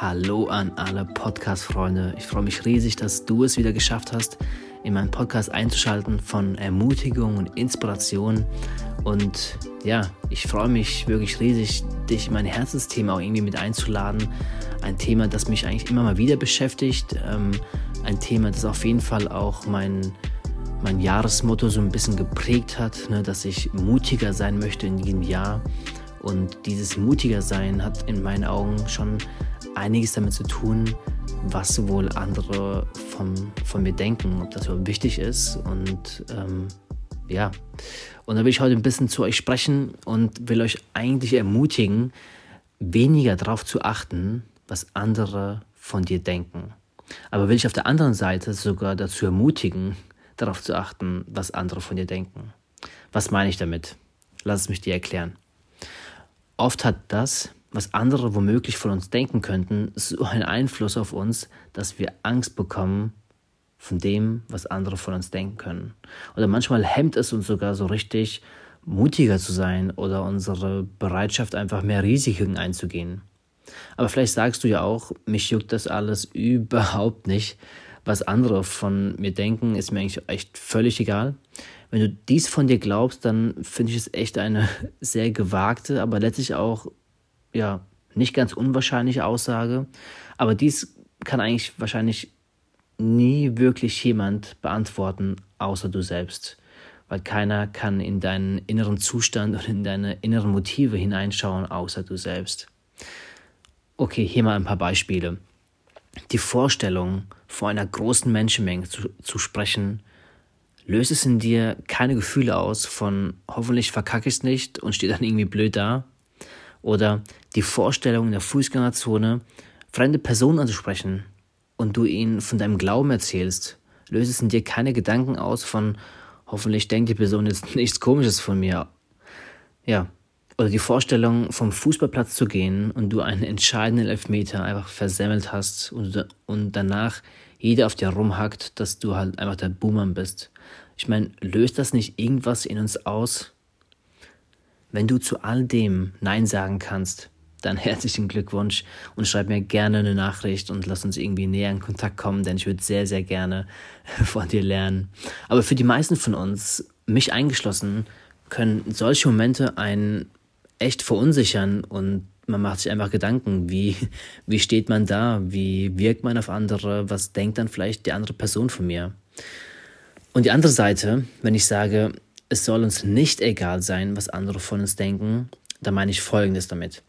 Hallo an alle Podcast-Freunde. Ich freue mich riesig, dass du es wieder geschafft hast, in meinen Podcast einzuschalten von Ermutigung und Inspiration. Und ja, ich freue mich wirklich riesig, dich in mein Herzensthema auch irgendwie mit einzuladen. Ein Thema, das mich eigentlich immer mal wieder beschäftigt. Ähm, ein Thema, das auf jeden Fall auch mein, mein Jahresmotto so ein bisschen geprägt hat, ne, dass ich mutiger sein möchte in diesem Jahr. Und dieses mutiger sein hat in meinen Augen schon einiges damit zu tun, was wohl andere von, von mir denken, ob das überhaupt wichtig ist. Und ähm, ja, und da will ich heute ein bisschen zu euch sprechen und will euch eigentlich ermutigen, weniger darauf zu achten, was andere von dir denken. Aber will ich auf der anderen Seite sogar dazu ermutigen, darauf zu achten, was andere von dir denken. Was meine ich damit? Lass es mich dir erklären. Oft hat das, was andere womöglich von uns denken könnten, so einen Einfluss auf uns, dass wir Angst bekommen von dem, was andere von uns denken können. Oder manchmal hemmt es uns sogar so richtig, mutiger zu sein oder unsere Bereitschaft, einfach mehr Risiken einzugehen. Aber vielleicht sagst du ja auch, mich juckt das alles überhaupt nicht. Was andere von mir denken, ist mir eigentlich echt völlig egal. Wenn du dies von dir glaubst, dann finde ich es echt eine sehr gewagte, aber letztlich auch ja, nicht ganz unwahrscheinliche Aussage, aber dies kann eigentlich wahrscheinlich nie wirklich jemand beantworten, außer du selbst. Weil keiner kann in deinen inneren Zustand und in deine inneren Motive hineinschauen, außer du selbst. Okay, hier mal ein paar Beispiele. Die Vorstellung, vor einer großen Menschenmenge zu, zu sprechen, löst es in dir keine Gefühle aus von hoffentlich verkacke ich es nicht und steht dann irgendwie blöd da, oder die Vorstellung in der Fußgängerzone, fremde Personen anzusprechen und du ihnen von deinem Glauben erzählst, löst es in dir keine Gedanken aus von, hoffentlich denkt die Person jetzt nichts Komisches von mir. Ja. Oder die Vorstellung, vom Fußballplatz zu gehen und du einen entscheidenden Elfmeter einfach versemmelt hast und, und danach jeder auf dir rumhackt, dass du halt einfach der Boomer bist. Ich meine, löst das nicht irgendwas in uns aus, wenn du zu all dem Nein sagen kannst, dann herzlichen Glückwunsch und schreib mir gerne eine Nachricht und lass uns irgendwie näher in Kontakt kommen, denn ich würde sehr, sehr gerne von dir lernen. Aber für die meisten von uns, mich eingeschlossen, können solche Momente einen echt verunsichern und man macht sich einfach Gedanken, wie, wie steht man da, wie wirkt man auf andere, was denkt dann vielleicht die andere Person von mir. Und die andere Seite, wenn ich sage, es soll uns nicht egal sein, was andere von uns denken, da meine ich Folgendes damit.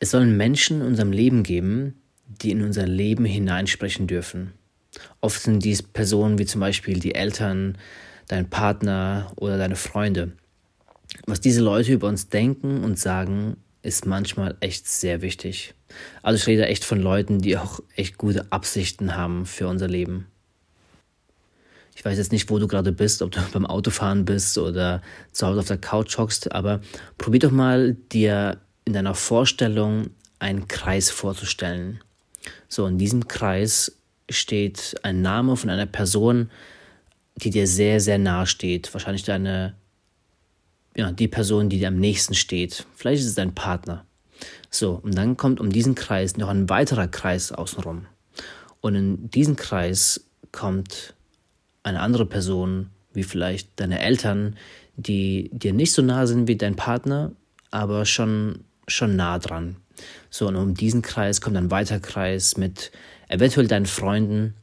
Es sollen Menschen in unserem Leben geben, die in unser Leben hineinsprechen dürfen. Oft sind dies Personen wie zum Beispiel die Eltern, dein Partner oder deine Freunde. Was diese Leute über uns denken und sagen, ist manchmal echt sehr wichtig. Also ich rede echt von Leuten, die auch echt gute Absichten haben für unser Leben. Ich weiß jetzt nicht, wo du gerade bist, ob du beim Autofahren bist oder zu Hause auf der Couch hockst, aber probier doch mal, dir in deiner Vorstellung einen Kreis vorzustellen. So, in diesem Kreis steht ein Name von einer Person, die dir sehr, sehr nahe steht. Wahrscheinlich deine, ja, die Person, die dir am nächsten steht. Vielleicht ist es dein Partner. So, und dann kommt um diesen Kreis noch ein weiterer Kreis außenrum. Und in diesen Kreis kommt eine andere Person, wie vielleicht deine Eltern, die dir nicht so nah sind wie dein Partner, aber schon, schon nah dran. So, und um diesen Kreis kommt ein weiterer Kreis mit eventuell deinen Freunden.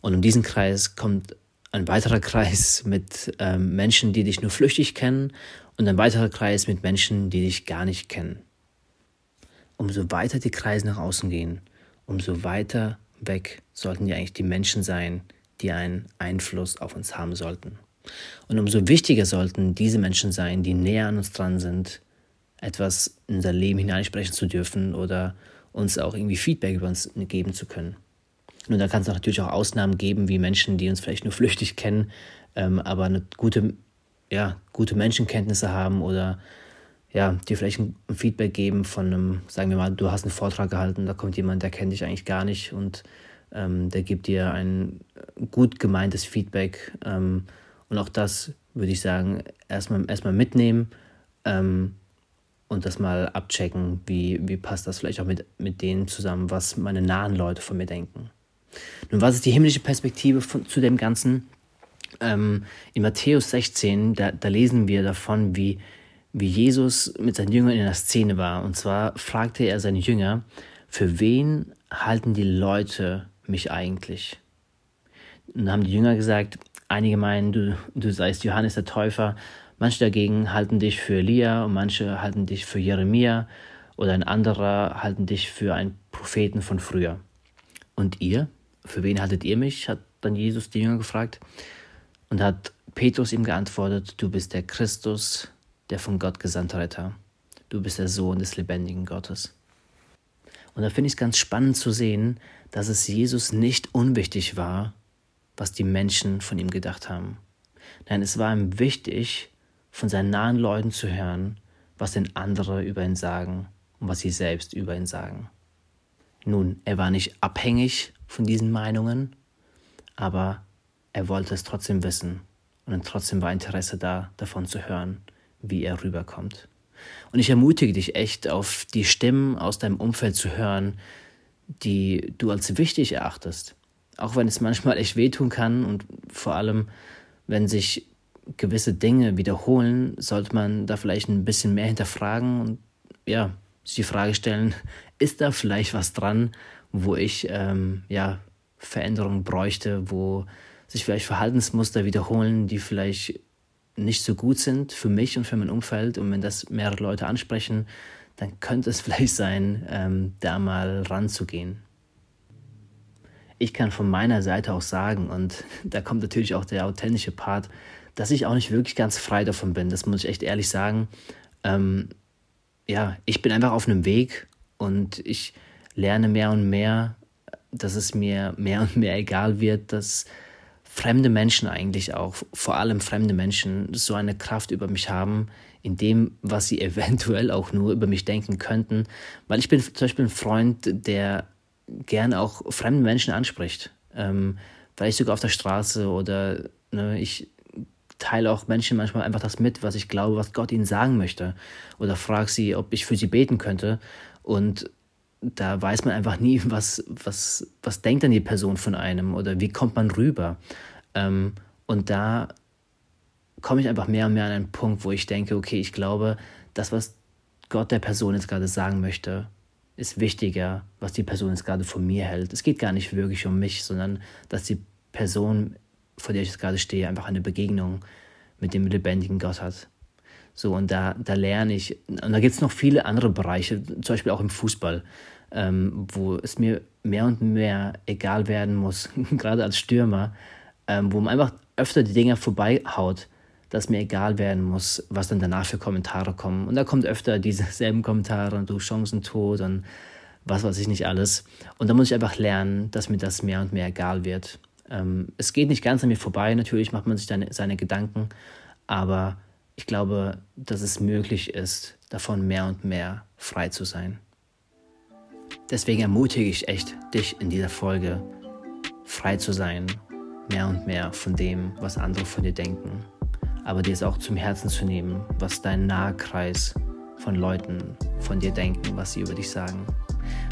Und um diesen Kreis kommt ein weiterer Kreis mit ähm, Menschen, die dich nur flüchtig kennen. Und ein weiterer Kreis mit Menschen, die dich gar nicht kennen. Umso weiter die Kreise nach außen gehen, umso weiter weg sollten ja eigentlich die Menschen sein, die einen Einfluss auf uns haben sollten. Und umso wichtiger sollten diese Menschen sein, die näher an uns dran sind, etwas in unser Leben hineinsprechen zu dürfen oder uns auch irgendwie Feedback über uns geben zu können. Nun, da kann es natürlich auch Ausnahmen geben, wie Menschen, die uns vielleicht nur flüchtig kennen, ähm, aber eine gute, ja, gute Menschenkenntnisse haben oder ja, dir vielleicht ein Feedback geben von einem, sagen wir mal, du hast einen Vortrag gehalten, da kommt jemand, der kennt dich eigentlich gar nicht und ähm, der gibt dir ein gut gemeintes Feedback. Ähm, und auch das würde ich sagen, erstmal, erstmal mitnehmen. Ähm, und das mal abchecken, wie, wie passt das vielleicht auch mit, mit denen zusammen, was meine nahen Leute von mir denken. Nun, was ist die himmlische Perspektive von, zu dem Ganzen? Ähm, in Matthäus 16, da, da lesen wir davon, wie, wie Jesus mit seinen Jüngern in der Szene war. Und zwar fragte er seine Jünger, für wen halten die Leute mich eigentlich? Und haben die Jünger gesagt, einige meinen, du, du seist Johannes der Täufer, Manche dagegen halten dich für Elia und manche halten dich für Jeremia oder ein anderer halten dich für einen Propheten von früher. Und ihr? Für wen haltet ihr mich? hat dann Jesus die Jünger gefragt. Und hat Petrus ihm geantwortet, du bist der Christus, der von Gott gesandte Retter. Du bist der Sohn des lebendigen Gottes. Und da finde ich es ganz spannend zu sehen, dass es Jesus nicht unwichtig war, was die Menschen von ihm gedacht haben. Nein, es war ihm wichtig, von seinen nahen Leuten zu hören, was denn andere über ihn sagen und was sie selbst über ihn sagen. Nun, er war nicht abhängig von diesen Meinungen, aber er wollte es trotzdem wissen und trotzdem war Interesse da, davon zu hören, wie er rüberkommt. Und ich ermutige dich echt, auf die Stimmen aus deinem Umfeld zu hören, die du als wichtig erachtest. Auch wenn es manchmal echt wehtun kann und vor allem, wenn sich gewisse Dinge wiederholen, sollte man da vielleicht ein bisschen mehr hinterfragen und ja, sich die Frage stellen, ist da vielleicht was dran, wo ich ähm, ja Veränderungen bräuchte, wo sich vielleicht Verhaltensmuster wiederholen, die vielleicht nicht so gut sind für mich und für mein Umfeld. Und wenn das mehrere Leute ansprechen, dann könnte es vielleicht sein, ähm, da mal ranzugehen. Ich kann von meiner Seite auch sagen, und da kommt natürlich auch der authentische Part, dass ich auch nicht wirklich ganz frei davon bin. Das muss ich echt ehrlich sagen. Ähm, ja, ich bin einfach auf einem Weg und ich lerne mehr und mehr, dass es mir mehr und mehr egal wird, dass fremde Menschen eigentlich auch, vor allem fremde Menschen, so eine Kraft über mich haben, in dem, was sie eventuell auch nur über mich denken könnten. Weil ich bin zum Beispiel ein Freund, der gerne auch fremde Menschen anspricht. Ähm, vielleicht sogar auf der Straße oder ne, ich teile auch Menschen manchmal einfach das mit, was ich glaube, was Gott ihnen sagen möchte. Oder frage sie, ob ich für sie beten könnte. Und da weiß man einfach nie, was, was, was denkt dann die Person von einem oder wie kommt man rüber. Ähm, und da komme ich einfach mehr und mehr an einen Punkt, wo ich denke, okay, ich glaube, das, was Gott der Person jetzt gerade sagen möchte, ist wichtiger, was die Person jetzt gerade von mir hält. Es geht gar nicht wirklich um mich, sondern dass die Person vor der ich jetzt gerade stehe, einfach eine Begegnung mit dem lebendigen Gott hat. So, und da, da lerne ich, und da gibt es noch viele andere Bereiche, zum Beispiel auch im Fußball, ähm, wo es mir mehr und mehr egal werden muss, gerade als Stürmer, ähm, wo man einfach öfter die Dinger vorbeihaut, dass mir egal werden muss, was dann danach für Kommentare kommen. Und da kommt öfter dieselben Kommentare du Chancen tot und was weiß ich nicht alles. Und da muss ich einfach lernen, dass mir das mehr und mehr egal wird. Ähm, es geht nicht ganz an mir vorbei, natürlich macht man sich dann seine Gedanken, aber ich glaube, dass es möglich ist, davon mehr und mehr frei zu sein. Deswegen ermutige ich echt, dich in dieser Folge frei zu sein, mehr und mehr von dem, was andere von dir denken, aber dir es auch zum Herzen zu nehmen, was dein Nahkreis von Leuten von dir denken, was sie über dich sagen.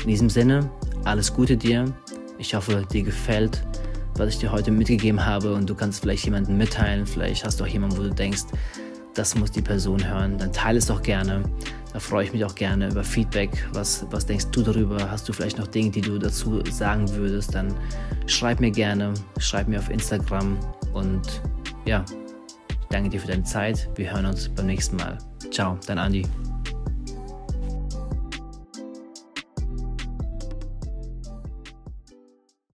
In diesem Sinne, alles Gute dir. Ich hoffe, dir gefällt was ich dir heute mitgegeben habe und du kannst vielleicht jemanden mitteilen, vielleicht hast du auch jemanden, wo du denkst, das muss die Person hören, dann teile es doch gerne. Da freue ich mich auch gerne über Feedback. Was, was denkst du darüber? Hast du vielleicht noch Dinge, die du dazu sagen würdest? Dann schreib mir gerne, schreib mir auf Instagram und ja, ich danke dir für deine Zeit. Wir hören uns beim nächsten Mal. Ciao, dein Andi.